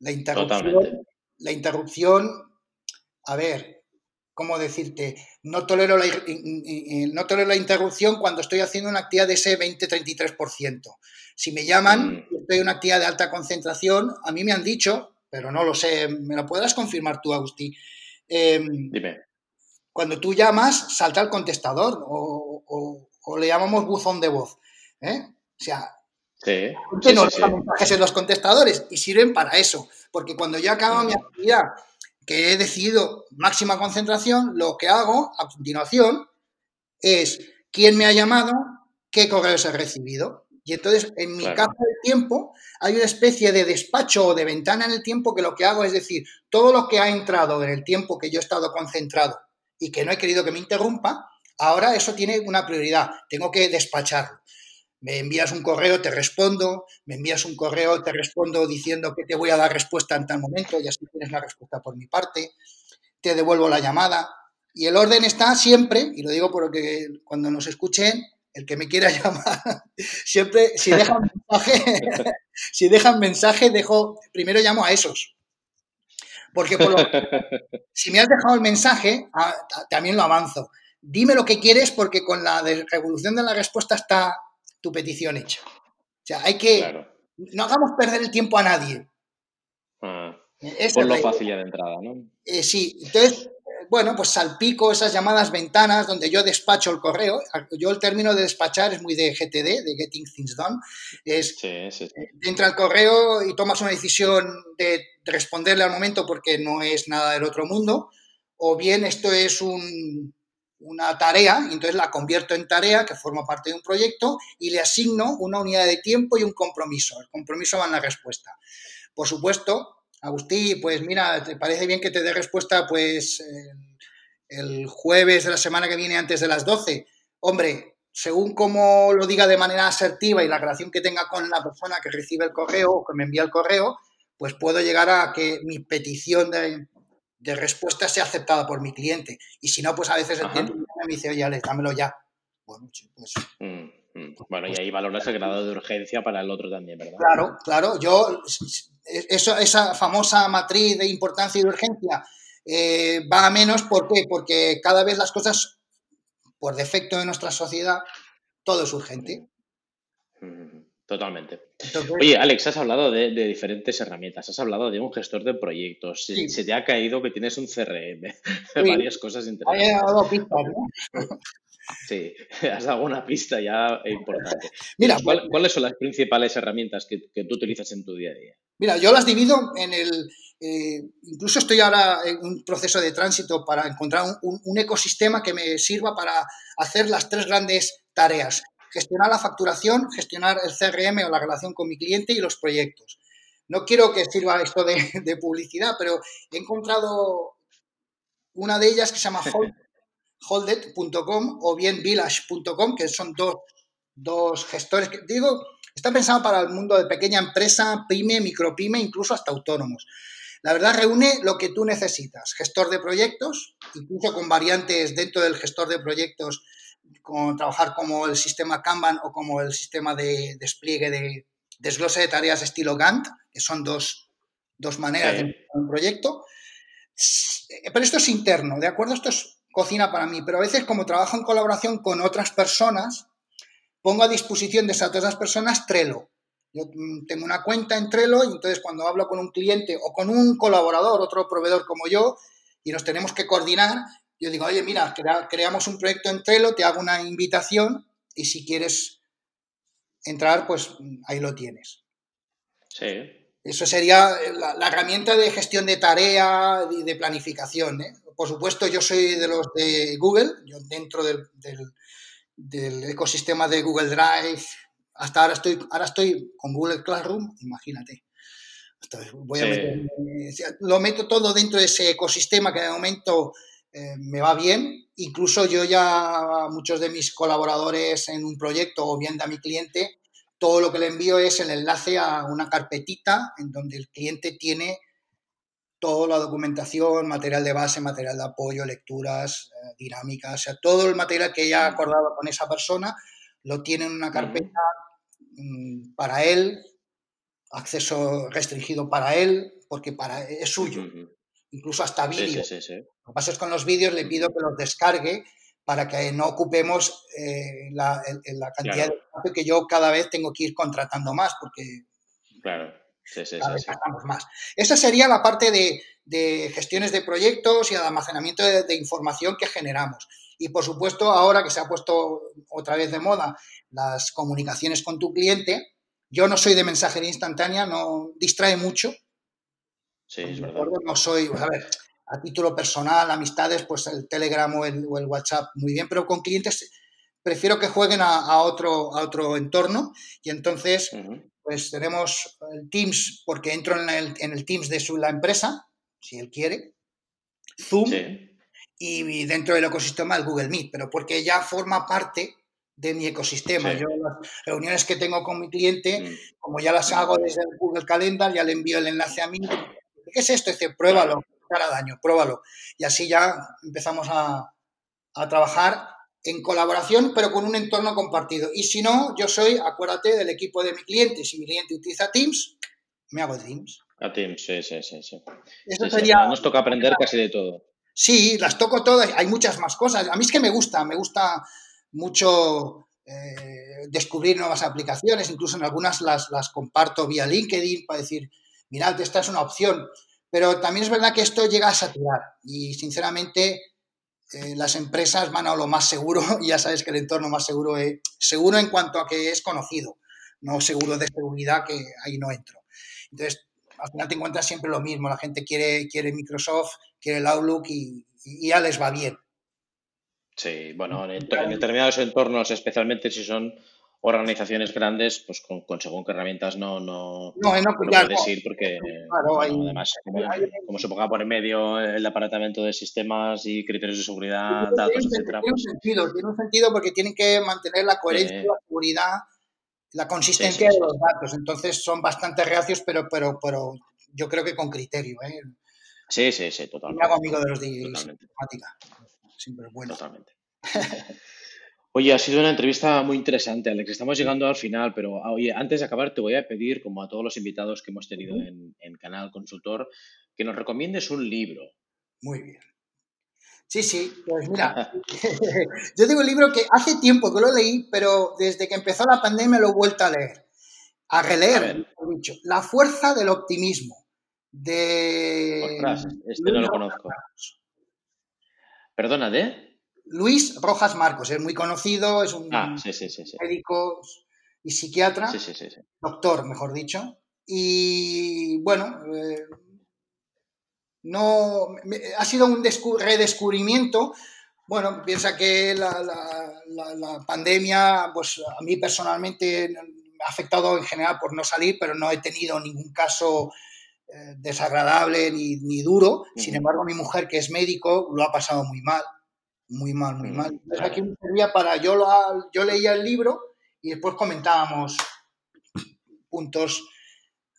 La interrupción, la interrupción, a ver, ¿cómo decirte? No tolero, la, no tolero la interrupción cuando estoy haciendo una actividad de ese 20-33%. Si me llaman, mm. estoy en una actividad de alta concentración, a mí me han dicho, pero no lo sé, ¿me lo podrás confirmar tú, Agustín? Em, Dime cuando tú llamas, salta el contestador o, le llamamos buzón de voz. ¿eh? O sea, sí, no mensajes en los contestadores y sirven para eso. Porque cuando yo acabo mi actividad, que he decidido máxima concentración, lo que hago a continuación es quién me ha llamado, qué correos he recibido. Y entonces, en mi caso del tiempo, hay una especie de despacho o de ventana en el tiempo que lo que hago es decir, todo lo que ha entrado en el tiempo que yo he estado concentrado y que no he querido que me interrumpa, ahora eso tiene una prioridad, tengo que despacharlo. Me envías un correo, te respondo, me envías un correo, te respondo diciendo que te voy a dar respuesta en tal momento y así tienes la respuesta por mi parte, te devuelvo la llamada y el orden está siempre, y lo digo porque cuando nos escuchen, el que me quiera llamar, siempre, si dejan mensaje, si dejan mensaje, dejo, primero llamo a esos, porque si me has dejado el mensaje, ah, también lo avanzo. Dime lo que quieres porque con la revolución de la respuesta está tu petición hecha. O sea, hay que... No hagamos perder el tiempo a nadie. Ah, por lo fácil de entrada, ¿no? Eh, sí, entonces bueno, pues salpico esas llamadas ventanas donde yo despacho el correo. Yo el término de despachar es muy de GTD, de Getting Things Done. Es, sí, sí, eh, entra el correo y tomas una decisión de responderle al momento porque no es nada del otro mundo, o bien esto es una tarea, y entonces la convierto en tarea que forma parte de un proyecto y le asigno una unidad de tiempo y un compromiso. El compromiso va en la respuesta. Por supuesto, Agustín, pues mira, ¿te parece bien que te dé respuesta pues el jueves de la semana que viene antes de las 12? Hombre, según como lo diga de manera asertiva y la relación que tenga con la persona que recibe el correo o que me envía el correo, pues puedo llegar a que mi petición de, respuesta sea aceptada por mi cliente. Y si no, pues a veces el cliente me dice, oye, Alex, dámelo ya. Bueno, pues... Mm, mm. Bueno, y ahí valoras el grado de urgencia para el otro también, ¿verdad? Claro, claro. Yo eso, esa famosa matriz de importancia y de urgencia eh, va a menos. ¿Por qué? Porque cada vez las cosas, por defecto de nuestra sociedad, todo es urgente. Totalmente. Oye, Alex, has hablado de, diferentes herramientas, has hablado de un gestor de proyectos, se, te ha caído que tienes un CRM, varias cosas interesantes. Dado pistas, ¿no? Sí, has dado una pista ya importante. Mira, ¿cuáles son las principales herramientas que, tú utilizas en tu día a día? Mira, yo las divido en el. Eh, incluso estoy ahora en un proceso de tránsito para encontrar un ecosistema que me sirva para hacer las tres grandes tareas gestionar la facturación, gestionar el CRM o la relación con mi cliente y los proyectos. No quiero que sirva esto de, publicidad, pero he encontrado una de ellas que se llama holdet.com o bien village.com, que son dos, dos gestores que digo, está pensado para el mundo de pequeña empresa, pyme, micropyme, incluso hasta autónomos. La verdad reúne lo que tú necesitas, gestor de proyectos, incluso con variantes dentro del gestor de proyectos con trabajar como el sistema Kanban o como el sistema de despliegue de desglose de tareas estilo Gantt, que son dos, maneras de un proyecto. Pero esto es interno, ¿de acuerdo? Esto es cocina para mí, pero a veces como trabajo en colaboración con otras personas, pongo a disposición de esas otras personas Trello. Yo mm, tengo una cuenta en Trello y entonces cuando hablo con un cliente o con un colaborador, otro proveedor como yo, y nos tenemos que coordinar, yo digo, oye, mira, creamos un proyecto en Trello, te hago una invitación y si quieres entrar, pues ahí lo tienes. Sí. Eso sería la, herramienta de gestión de tarea y de planificación. ¿eh? Por supuesto, yo soy de los de Google, yo dentro del, ecosistema de Google Drive, hasta ahora estoy, ahora estoy con Google Classroom, imagínate. voy a lo meto todo dentro de ese ecosistema que de momento eh, me va bien. Incluso yo ya, muchos de mis colaboradores en un proyecto o bien a mi cliente, todo lo que le envío es el enlace a una carpetita en donde el cliente tiene toda la documentación, material de base, material de apoyo, lecturas, eh, dinámicas, o sea, todo el material que ya ha acordado con esa persona lo tiene en una carpeta mm, para él, acceso restringido para él, porque para, es suyo incluso hasta vídeos. Lo que pasa es con los vídeos le pido que los descargue para que no ocupemos eh, la, cantidad de espacio que yo cada vez tengo que ir contratando más, porque claro. Sí, más. Esa sería la parte de, gestiones de proyectos y de almacenamiento de, información que generamos. Y por supuesto, ahora que se ha puesto otra vez de moda las comunicaciones con tu cliente, yo no soy de mensajería instantánea, no distrae mucho, Sí, es verdad. No soy, a ver, a título personal, amistades, pues el Telegram o el, WhatsApp muy bien, pero con clientes prefiero que jueguen a, otro, a otro entorno y entonces pues tenemos el Teams porque entro en el, en el Teams de su, la empresa, si él quiere, Zoom y, dentro del ecosistema el Google Meet, pero porque ya forma parte de mi ecosistema. Yo las reuniones que tengo con mi cliente, mm. como ya las hago desde el Google Calendar, ya le envío el enlace a mí, ¿qué es esto? dice, pruébalo, hará daño, pruébalo. Y así ya empezamos a, trabajar en colaboración, pero con un entorno compartido. Y si no, yo soy, acuérdate, del equipo de mi cliente. Si mi cliente utiliza Teams, me hago Teams. A Teams, sí, sí, sí. sí. Eso sería... Nos toca aprender casi de todo. Sí, las toco todas. Hay muchas más cosas. A mí es que me gusta, me gusta mucho eh, descubrir nuevas aplicaciones. Incluso en algunas las, las comparto vía LinkedIn para decir, mirad, esta es una opción. Pero también es verdad que esto llega a saturar y sinceramente eh, las empresas van a lo más seguro y ya sabes que el entorno más seguro es seguro en cuanto a que es conocido, no seguro de seguridad que ahí no entro. Entonces, al final te encuentras siempre lo mismo, la gente quiere, quiere Microsoft, quiere el Outlook y, ya les va bien. Sí, bueno, en determinados entornos, especialmente si son organizaciones grandes, pues con, según qué herramientas no, no, no, no, puedes ir porque además como, se ponga por en medio el aparatamiento de sistemas y criterios de seguridad, datos, tiene, etcétera. Tiene un pues sentido, tiene un sentido porque tienen que mantener la coherencia, la seguridad, la consistencia de los datos. Entonces son bastante reacios, pero, pero, pero yo creo que con criterio. ¿eh? Sí, sí, sí, totalmente. Me hago amigo de los de informática. Siempre bueno. Totalmente. Oye, ha sido una entrevista muy interesante, Alex. Estamos llegando al final, pero ah, oye, antes de acabar te voy a pedir, como a todos los invitados que hemos tenido en, Canal Consultor, que nos recomiendes un libro. Muy bien. Sí, sí, pues mira, yo tengo un libro que hace tiempo que lo leí, pero desde que empezó la pandemia lo he vuelto a leer, a releer, dicho, La fuerza del optimismo, de... este no lo conozco. Perdona, ¿de? Luis Rojas Marcos, es muy conocido, es un ah, médico y psiquiatra, doctor, mejor dicho, y bueno, eh, no ha sido un redescubrimiento. Bueno, piensa que la, pandemia, pues a mí personalmente me ha afectado en general por no salir, pero no he tenido ningún caso eh, desagradable ni, duro. Sin embargo, mi mujer, que es médico, lo ha pasado muy mal, muy mal, muy mal. Entonces aquí me servía para, yo, yo leía el libro y después comentábamos puntos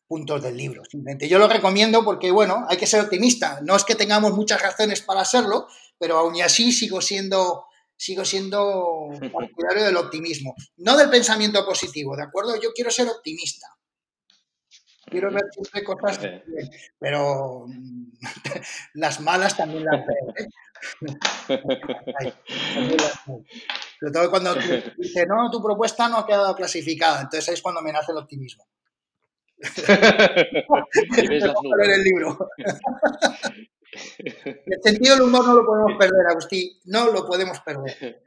puntos del libro. Simplemente yo lo recomiendo porque, bueno, hay que ser optimista. No es que tengamos muchas razones para serlo, pero aún y así sigo siendo, sigo siendo partidario del optimismo. No del pensamiento positivo, ¿de acuerdo? Yo quiero ser optimista. Quiero ver siempre cosas, pero las malas también las veo. ¿eh? Sobre todo cuando dice, no, tu propuesta no ha quedado clasificada. Entonces ahí es cuando me nace el optimismo. el libro. el sentido del humor no lo podemos perder, Agustín. No lo podemos perder.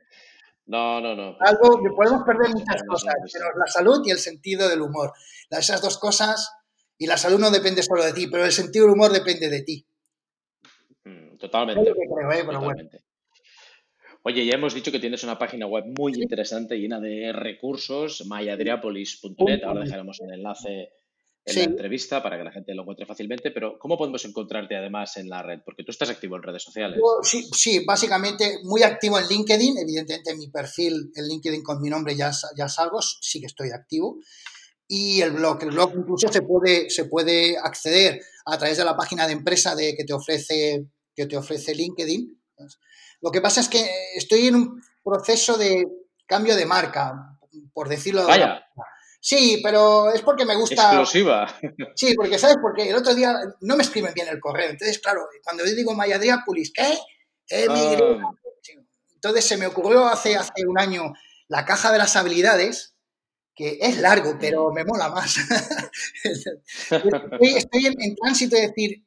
No, no, no. Algo que podemos perder muchas cosas, pero la salud y el sentido del humor. Esas dos cosas, y la salud no depende solo de ti, pero el sentido del humor depende de ti. Mm, totalmente. ¿eh? Oye, ya hemos dicho que tienes una página web muy interesante, llena de recursos, mayadriapolis.net. Ahora dejaremos el enlace en la entrevista para que la gente lo encuentre fácilmente, pero ¿cómo podemos encontrarte además en la red? Porque tú estás activo en redes sociales. Sí, sí básicamente muy activo en LinkedIn, evidentemente mi perfil en LinkedIn con mi nombre ya, ya salgo, sí que estoy activo. Y el blog, el blog incluso se puede, se puede acceder a través de la página de empresa de, que, te ofrece, que te ofrece LinkedIn. Lo que pasa es que estoy en un proceso de cambio de marca, por decirlo de Vaya. Sí, pero es porque me gusta. Explosiva. Sí, porque, ¿sabes? Porque el otro día no me escriben bien el correo. Entonces, claro, cuando yo digo Mayadriápolis, ¿qué? Ah. Entonces se me ocurrió hace, hace un año la caja de las habilidades, que es largo, pero me mola más. estoy, en, tránsito de decir,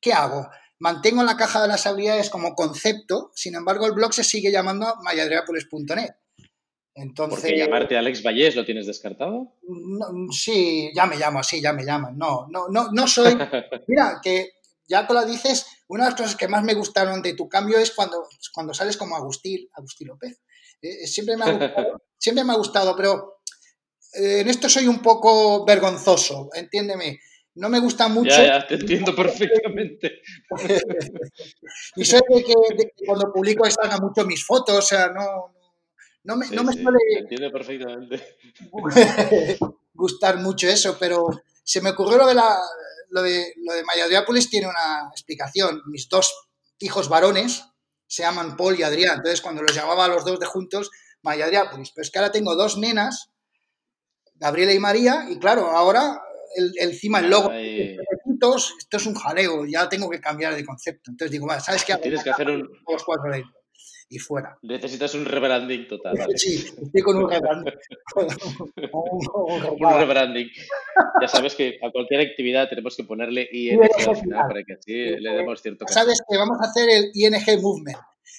¿qué hago? Mantengo la caja de las habilidades como concepto, sin embargo el blog se sigue llamando mayadriapolis.net. Entonces, ¿Porque llamarte Alex Vallés lo tienes descartado? sí, ya me llamo así, ya me llaman. No, no, no, no soy. Mira, que ya te lo dices, una de las cosas que más me gustaron de tu cambio es cuando, cuando sales como Agustín, Agustín López. Eh, siempre, me ha gustado, siempre me ha gustado, pero eh, en esto soy un poco vergonzoso, entiéndeme. No me gusta mucho. Ya, ya, te entiendo perfectamente. y soy de que, de que cuando publico salgan mucho mis fotos, o sea, no, no me, no me suele perfectamente. gustar mucho eso, pero se me ocurrió lo de, la, lo de, lo de Mayadriápolis, tiene una explicación. Mis dos hijos varones se llaman Paul y Adrián, entonces cuando los llamaba a los dos de juntos, Mayadriápolis. Pero es que ahora tengo dos nenas, Gabriela y María, y claro, ahora el, encima el logo, esto es un jaleo, ya tengo que cambiar de concepto. Entonces digo, ¿sabes qué? Tienes que hacer un y fuera. Necesitas un rebranding total. Sí, estoy con un rebranding. un, rebranding. Ya sabes que a cualquier actividad tenemos que ponerle ING al final para que así le demos cierto Sabes que vamos a hacer el ING Movement,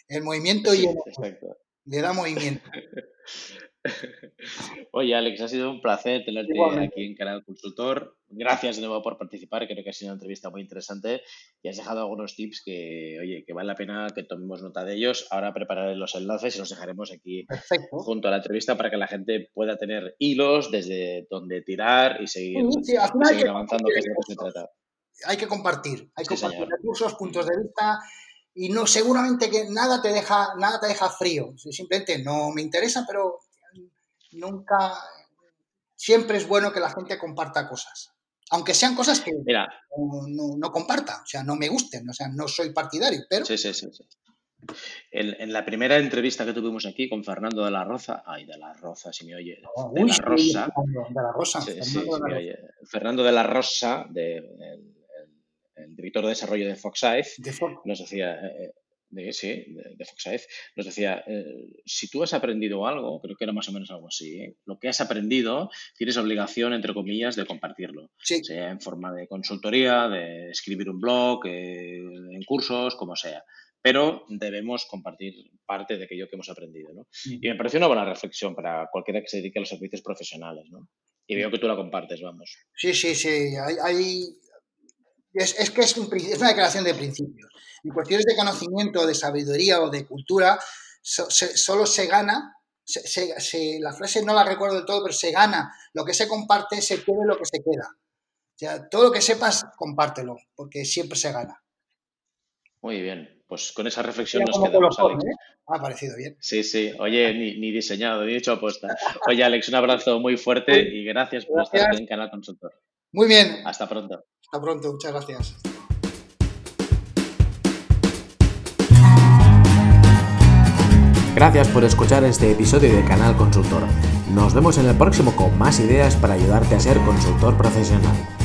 el movimiento ING. Exacto. Le da movimiento. Oye, Alex, ha sido un placer tenerte aquí en Canal Consultor. Gracias de nuevo por participar, creo que ha sido una entrevista muy interesante y has dejado algunos tips que, oye, que vale la pena que tomemos nota de ellos. Ahora prepararé los enlaces y los dejaremos aquí junto a la entrevista para que la gente pueda tener hilos desde donde tirar y seguir, avanzando, que es lo que se trata. Hay que compartir, hay que compartir recursos, puntos de vista y no seguramente que nada te deja nada te deja frío simplemente no me interesa pero nunca, siempre es bueno que la gente comparta cosas. Aunque sean cosas que No, no, comparta, o sea, no me gusten, o sea, no soy partidario, pero... Sí, sí, sí. En, la primera entrevista que tuvimos aquí con Fernando de la Roza, ay, de la Roza, si me oye, de, la Rosa. De la Rosa. Fernando de la Rosa, de, el, director de desarrollo de Fox nos decía, eh, de, sí, de, Fox nos decía, eh, si tú has aprendido algo, creo que era más o menos algo así, ¿eh? lo que has aprendido tienes obligación, entre comillas, de compartirlo, sea en forma de consultoría, de escribir un blog, eh, en cursos, como sea. Pero debemos compartir parte de aquello que hemos aprendido. ¿no? Y me pareció una buena reflexión para cualquiera que se dedique a los servicios profesionales. ¿no? Y veo que tú la compartes, vamos. Sí, sí, sí. Hay, Es, que es, es una declaración de principios en cuestiones de conocimiento, de sabiduría o de cultura, solo se gana, la frase no la recuerdo del todo, pero se gana lo que se comparte, se pierde lo que se queda. O sea, todo lo que sepas, compártelo, porque siempre se gana. Muy bien, pues con esa reflexión nos quedamos, Alex. ¿eh? ha parecido bien. Sí, sí. Oye, ni, diseñado, ni hecho apuesta. Oye, Alex, un abrazo muy fuerte y gracias por estar en Canal Consultor. Muy bien. Hasta pronto. Hasta pronto, muchas gracias. Gracias por escuchar este episodio de Canal Consultor. Nos vemos en el próximo con más ideas para ayudarte a ser consultor profesional.